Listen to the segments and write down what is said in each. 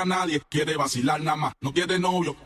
a nadie, quiere vacilar nada más. No quiere novio,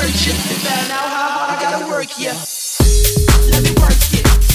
search it. Find how hard I gotta work, yeah. Let me work it.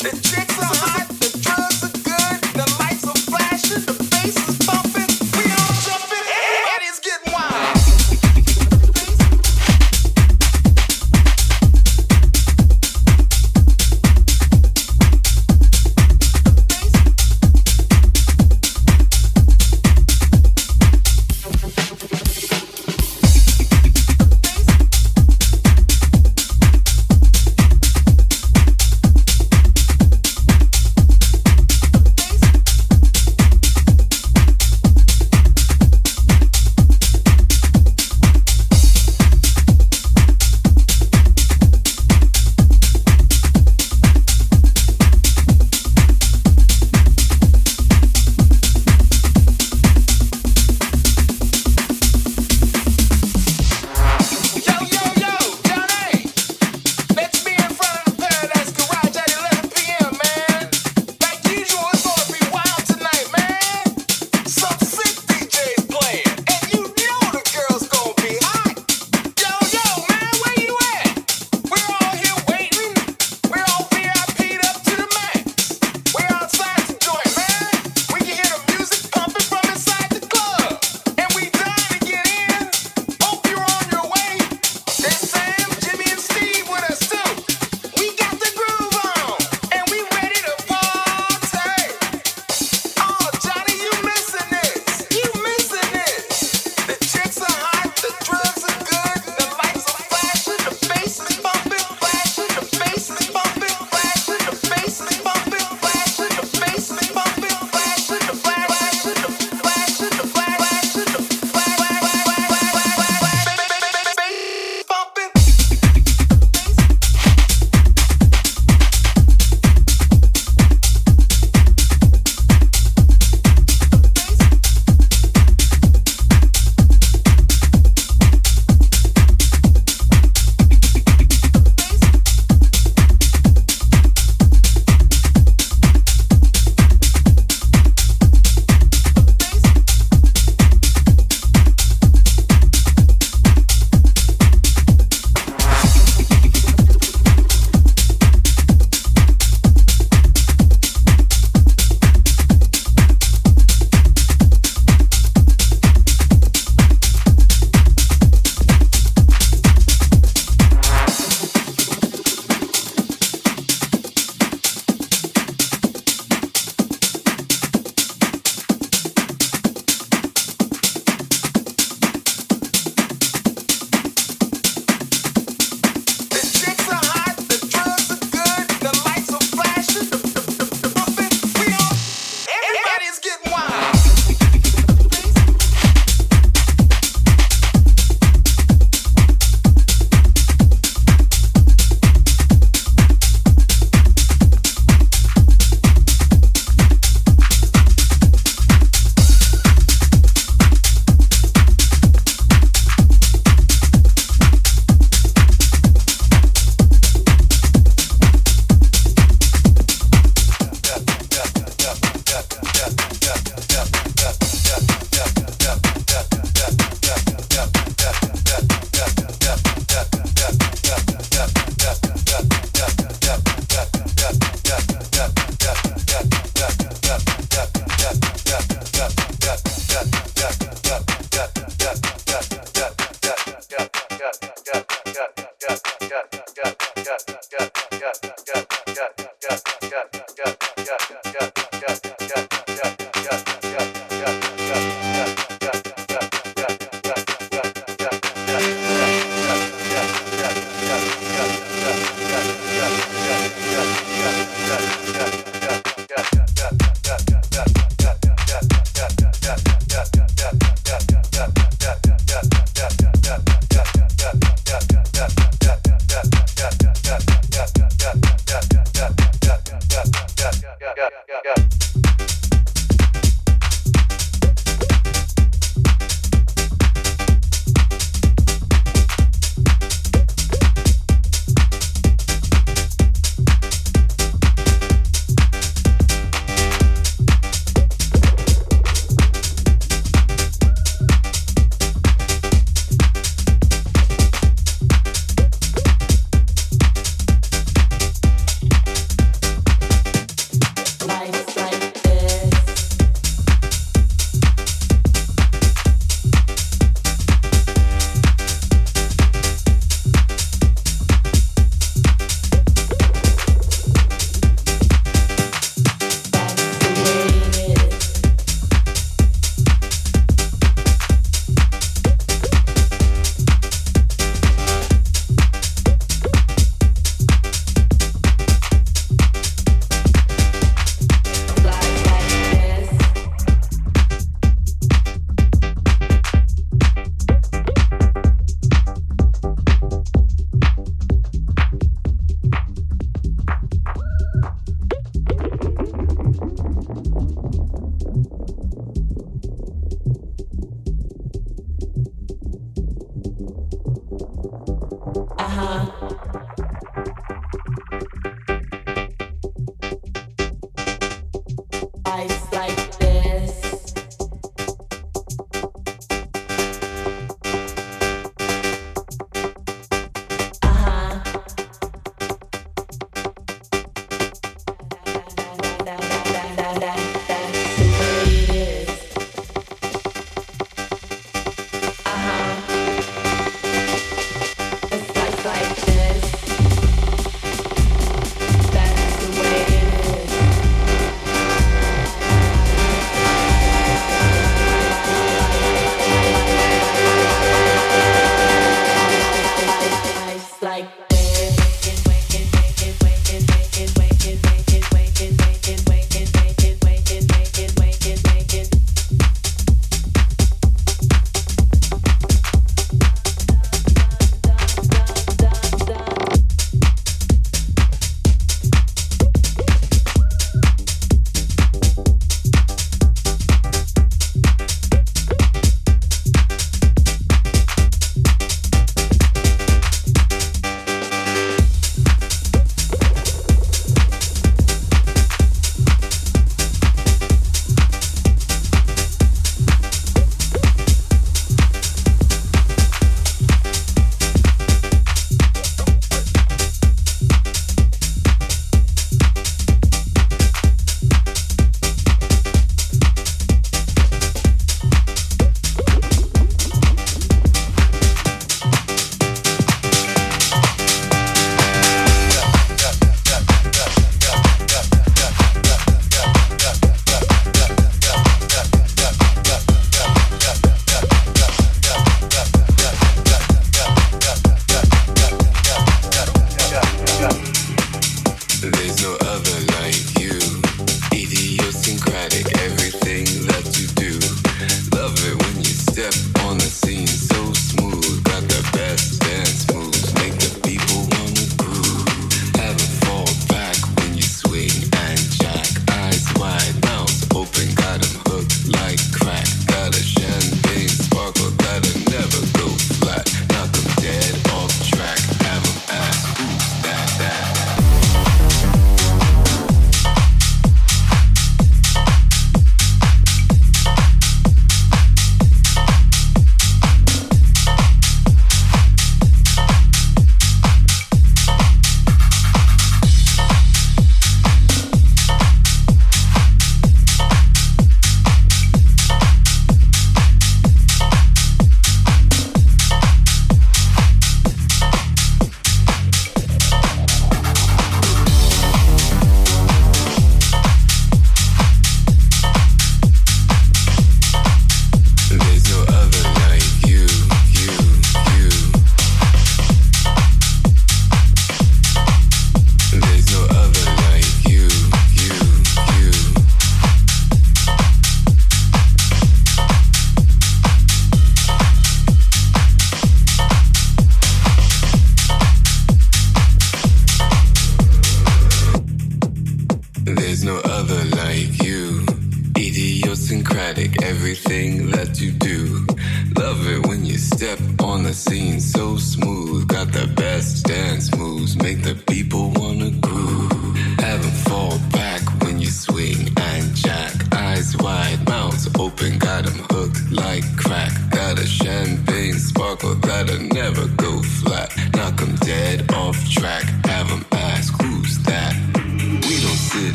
The chicks are hot.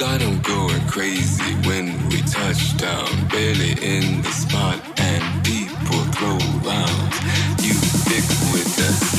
got him going crazy when we touch down. Barely in the spot, and people throw rounds. You stick with us.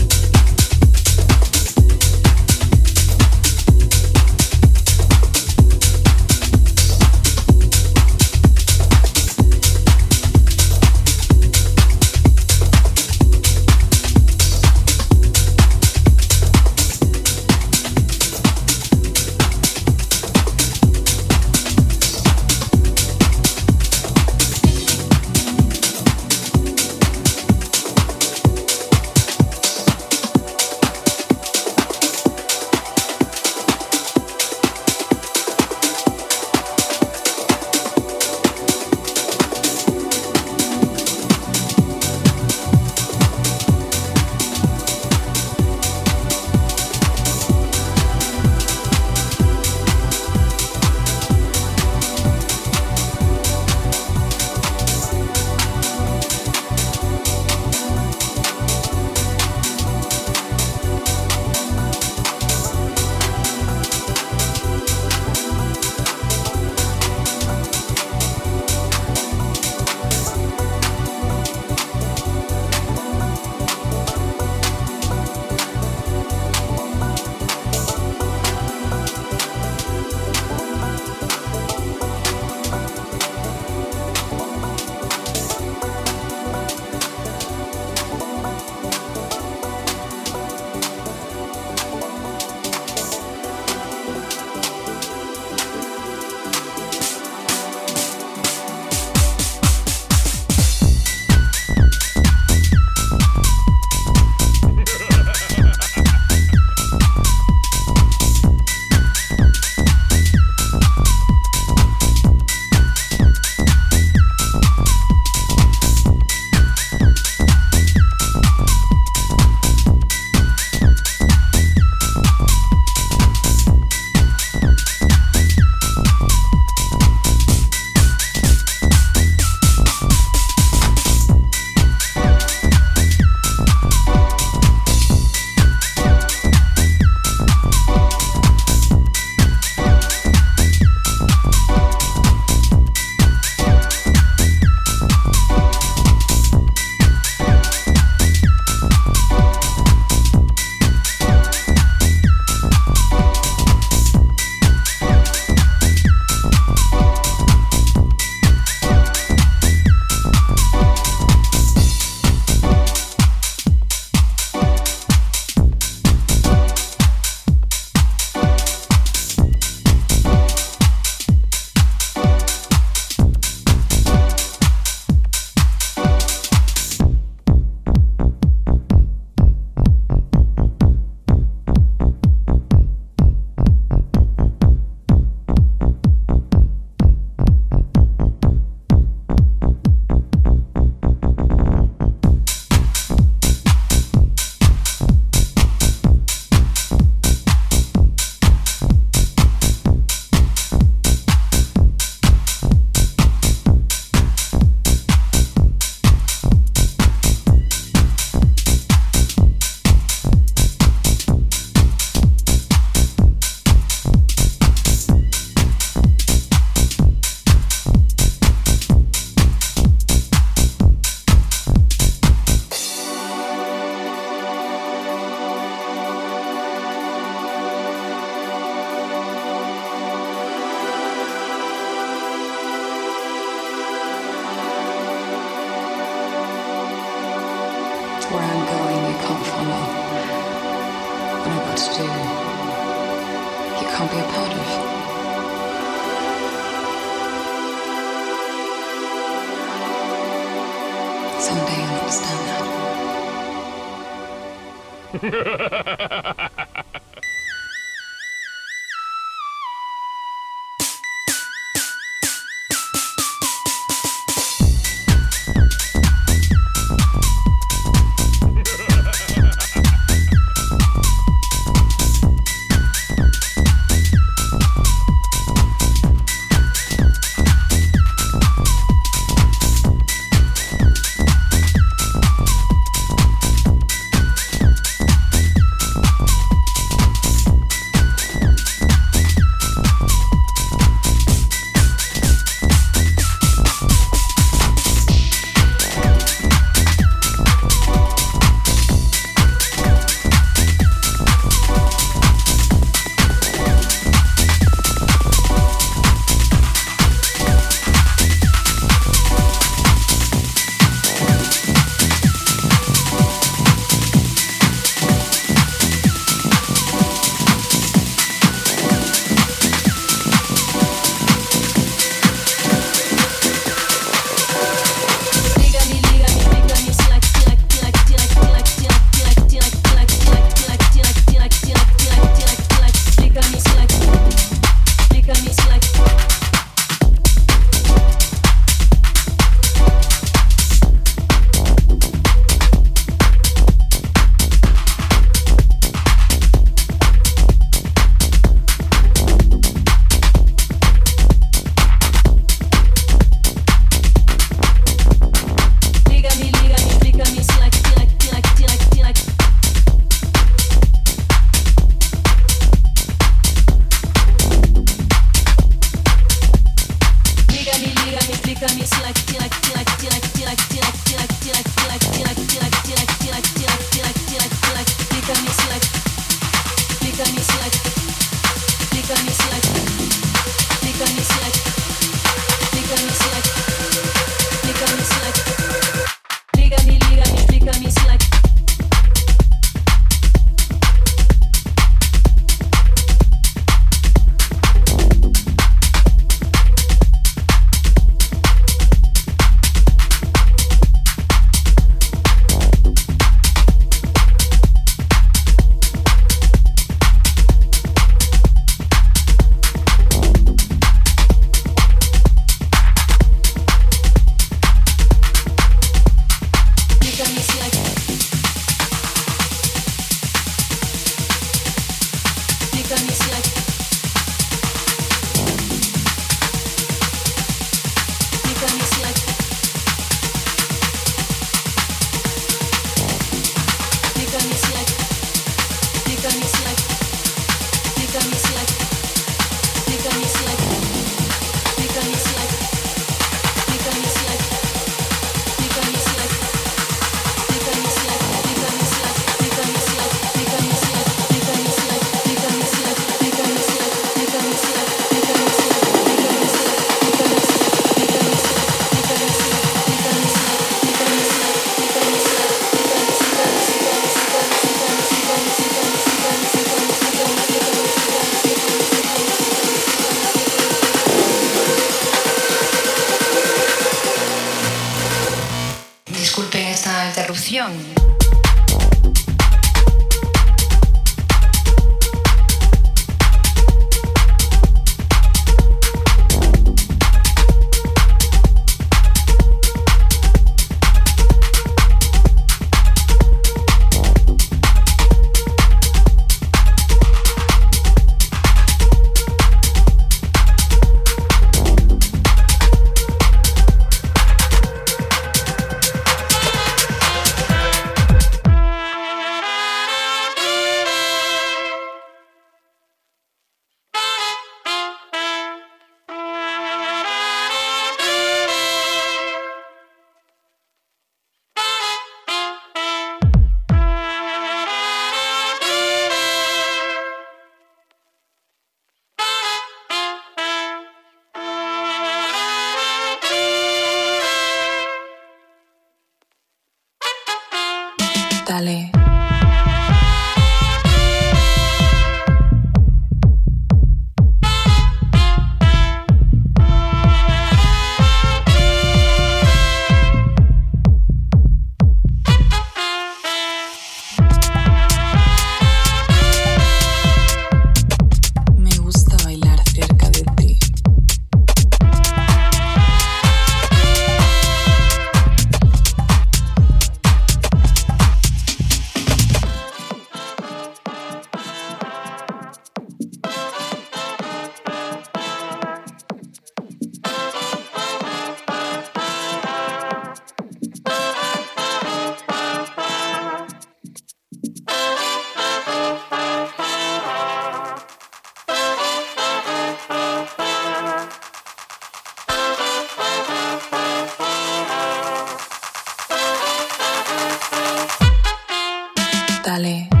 Dale.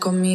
Conmigo?